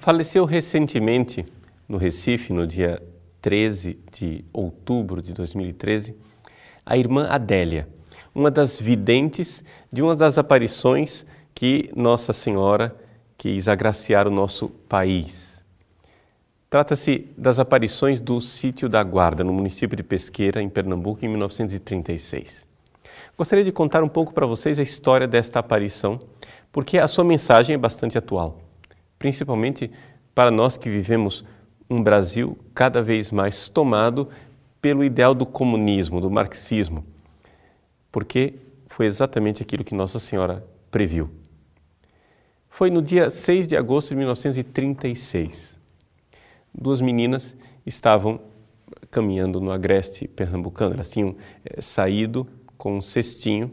Faleceu recentemente no Recife, no dia 13 de outubro de 2013, a irmã Adélia, uma das videntes de uma das aparições que Nossa Senhora quis agraciar o nosso país. Trata-se das aparições do sítio da Guarda, no município de Pesqueira, em Pernambuco, em 1936. Gostaria de contar um pouco para vocês a história desta aparição, porque a sua mensagem é bastante atual principalmente para nós que vivemos um Brasil cada vez mais tomado pelo ideal do comunismo, do marxismo, porque foi exatamente aquilo que Nossa Senhora previu. Foi no dia 6 de agosto de 1936. Duas meninas estavam caminhando no agreste pernambucano. Elas tinham é, saído com um cestinho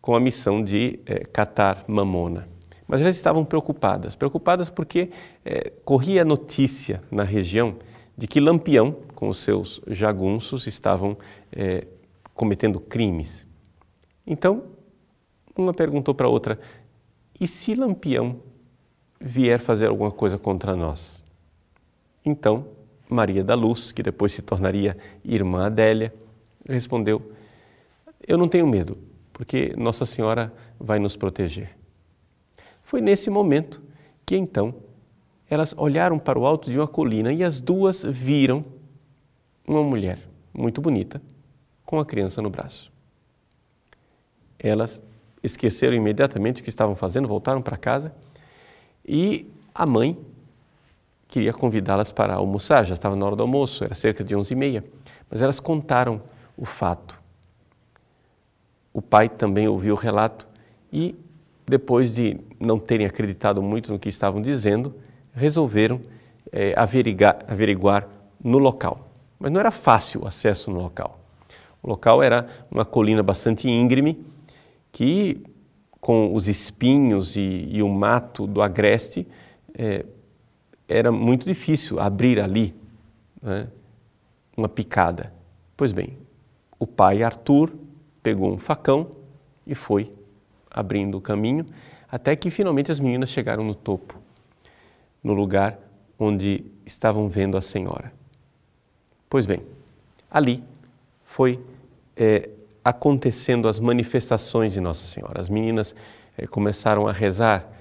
com a missão de é, catar mamona. Mas elas estavam preocupadas, preocupadas porque é, corria a notícia na região de que Lampião, com os seus jagunços, estavam cometendo crimes. Então, uma perguntou para a outra: e se Lampião vier fazer alguma coisa contra nós? Então, Maria da Luz, que depois se tornaria irmã Adélia, respondeu: Eu não tenho medo, porque Nossa Senhora vai nos proteger. Foi nesse momento que então elas olharam para o alto de uma colina e as duas viram uma mulher muito bonita com a criança no braço. Elas esqueceram imediatamente o que estavam fazendo, voltaram para casa e a mãe queria convidá-las para almoçar, já estava na hora do almoço, era cerca de onze e meia, mas elas contaram o fato. O pai também ouviu o relato e depois de não terem acreditado muito no que estavam dizendo, resolveram é, averiguar, averiguar no local. Mas não era fácil o acesso no local. O local era uma colina bastante íngreme que, com os espinhos e, e o mato do agreste, é, era muito difícil abrir ali né, uma picada. Pois bem, o pai Arthur pegou um facão e foi abrindo o caminho, até que finalmente as meninas chegaram no topo, no lugar onde estavam vendo a Senhora. Pois bem, ali foi é, acontecendo as manifestações de Nossa Senhora. As meninas é, começaram a rezar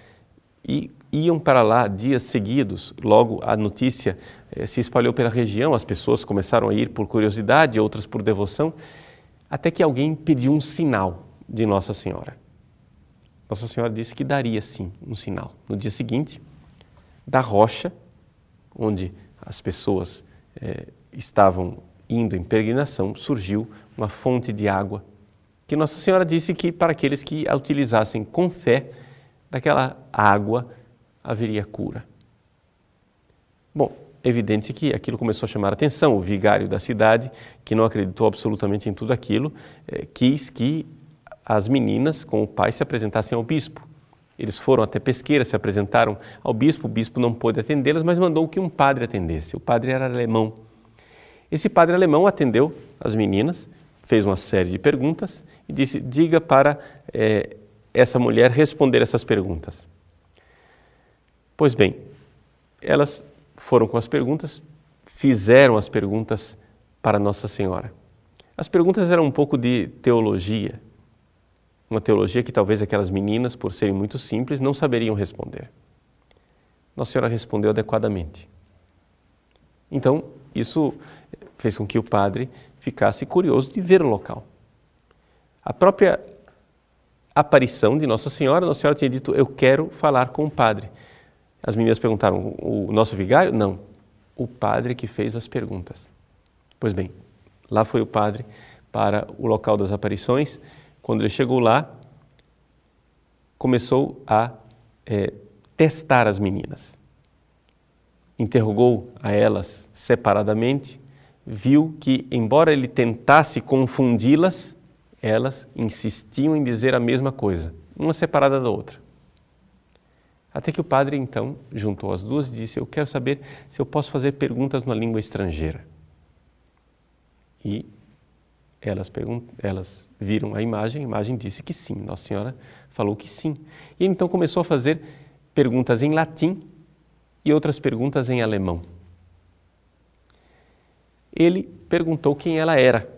e iam para lá dias seguidos. Logo a notícia é, se espalhou pela região, as pessoas começaram a ir por curiosidade, outras por devoção, até que alguém pediu um sinal de Nossa Senhora. Nossa Senhora disse que daria sim um sinal. No dia seguinte, da rocha, onde as pessoas eh, estavam indo em peregrinação, surgiu uma fonte de água que Nossa Senhora disse que para aqueles que a utilizassem com fé, daquela água haveria cura. Bom, é evidente que aquilo começou a chamar a atenção. O vigário da cidade, que não acreditou absolutamente em tudo aquilo, eh, quis que as meninas com o pai se apresentassem ao bispo. Eles foram até Pesqueira, se apresentaram ao bispo, o bispo não pôde atendê-las, mas mandou que um padre atendesse. O padre era alemão. Esse padre alemão atendeu as meninas, fez uma série de perguntas e disse: diga para é, essa mulher responder essas perguntas. Pois bem, elas foram com as perguntas, fizeram as perguntas para Nossa Senhora. As perguntas eram um pouco de teologia, uma teologia que talvez aquelas meninas, por serem muito simples, não saberiam responder. Nossa Senhora respondeu adequadamente. Então, isso fez com que o padre ficasse curioso de ver o local. A própria aparição de Nossa Senhora, Nossa Senhora tinha dito: Eu quero falar com o padre. As meninas perguntaram: O nosso vigário? Não. O padre que fez as perguntas. Pois bem, lá foi o padre para o local das aparições quando ele chegou lá, começou a é, testar as meninas. Interrogou a elas separadamente, viu que, embora ele tentasse confundi-las, elas insistiam em dizer a mesma coisa, uma separada da outra. Até que o padre então juntou as duas e disse: Eu quero saber se eu posso fazer perguntas numa língua estrangeira. E elas, elas viram a imagem, a imagem disse que sim, Nossa Senhora falou que sim. E então começou a fazer perguntas em latim e outras perguntas em alemão. Ele perguntou quem ela era.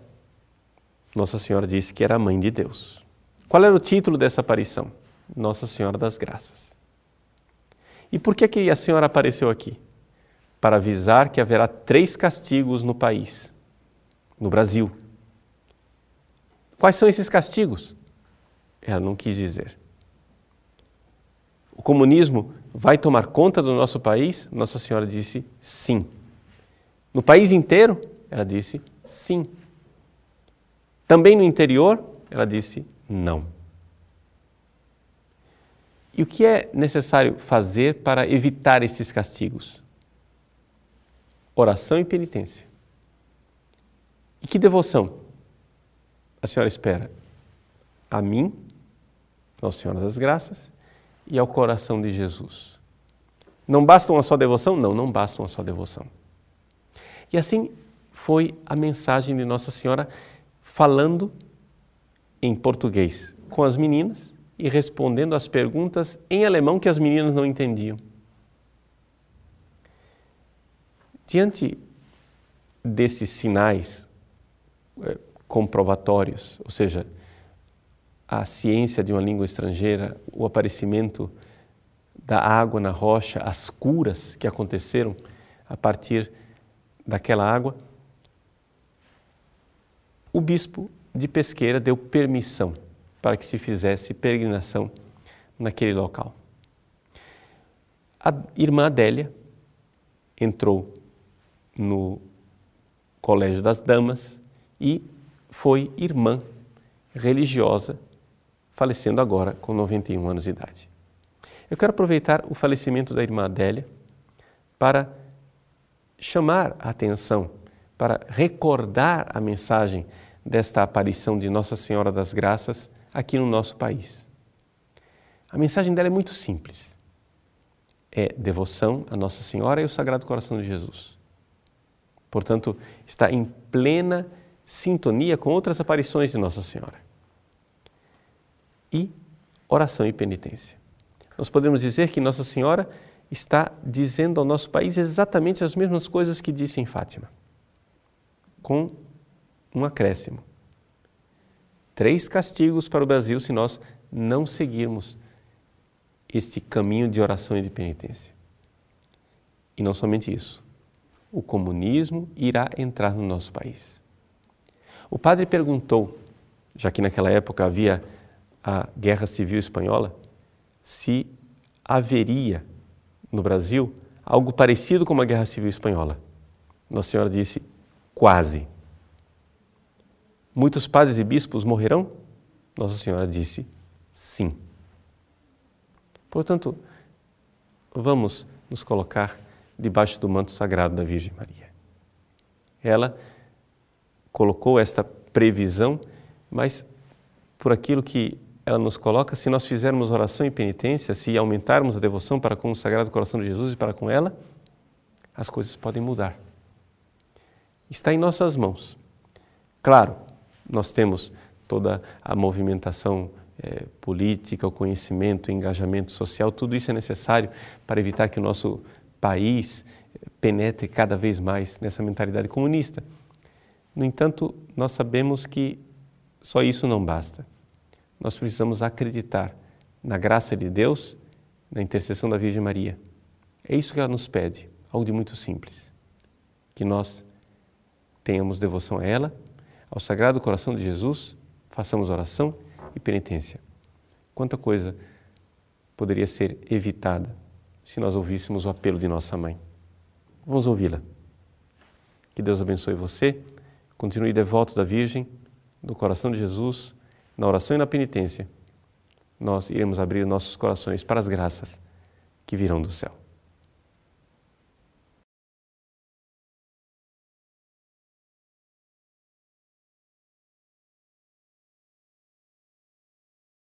Nossa Senhora disse que era a mãe de Deus. Qual era o título dessa aparição? Nossa Senhora das Graças. E por que, que a senhora apareceu aqui? Para avisar que haverá três castigos no país, no Brasil. Quais são esses castigos? Ela não quis dizer. O comunismo vai tomar conta do nosso país? Nossa Senhora disse sim. No país inteiro? Ela disse sim. Também no interior? Ela disse não. E o que é necessário fazer para evitar esses castigos? Oração e penitência. E que devoção a senhora espera? A mim, Nossa Senhora das Graças, e ao coração de Jesus. Não basta uma só devoção? Não, não basta uma só devoção. E assim foi a mensagem de Nossa Senhora falando em português com as meninas e respondendo às perguntas em alemão que as meninas não entendiam. Diante desses sinais é, comprobatórios, ou seja, a ciência de uma língua estrangeira, o aparecimento da água na rocha, as curas que aconteceram a partir daquela água, o bispo de Pesqueira deu permissão para que se fizesse peregrinação naquele local. A irmã Adélia entrou no Colégio das Damas e foi irmã religiosa, falecendo agora com 91 anos de idade. Eu quero aproveitar o falecimento da irmã Adélia para chamar a atenção, para recordar a mensagem desta aparição de Nossa Senhora das Graças aqui no nosso país. A mensagem dela é muito simples. É devoção a Nossa Senhora e o Sagrado Coração de Jesus. Portanto, está em plena sintonia com outras aparições de Nossa Senhora. E oração e penitência. Nós podemos dizer que Nossa Senhora está dizendo ao nosso país exatamente as mesmas coisas que disse em Fátima, com um acréscimo três castigos para o Brasil se nós não seguirmos este caminho de oração e de penitência. E não somente isso, o comunismo irá entrar no nosso país. O padre perguntou, já que naquela época havia a Guerra Civil Espanhola, se haveria no Brasil algo parecido com a Guerra Civil Espanhola. Nossa Senhora disse: quase. Muitos padres e bispos morrerão? Nossa Senhora disse sim. Portanto, vamos nos colocar debaixo do manto sagrado da Virgem Maria. Ela colocou esta previsão, mas por aquilo que ela nos coloca, se nós fizermos oração e penitência, se aumentarmos a devoção para com o Sagrado Coração de Jesus e para com ela, as coisas podem mudar. Está em nossas mãos. Claro, nós temos toda a movimentação é, política, o conhecimento, o engajamento social, tudo isso é necessário para evitar que o nosso país eh, penetre cada vez mais nessa mentalidade comunista. No entanto, nós sabemos que só isso não basta. Nós precisamos acreditar na graça de Deus, na intercessão da Virgem Maria. É isso que ela nos pede, algo de muito simples. Que nós tenhamos devoção a ela ao Sagrado Coração de Jesus, façamos oração e penitência. Quanta coisa poderia ser evitada se nós ouvíssemos o apelo de nossa mãe. Vamos ouvi-la. Que Deus abençoe você, continue devoto da Virgem, do coração de Jesus, na oração e na penitência. Nós iremos abrir nossos corações para as graças que virão do céu.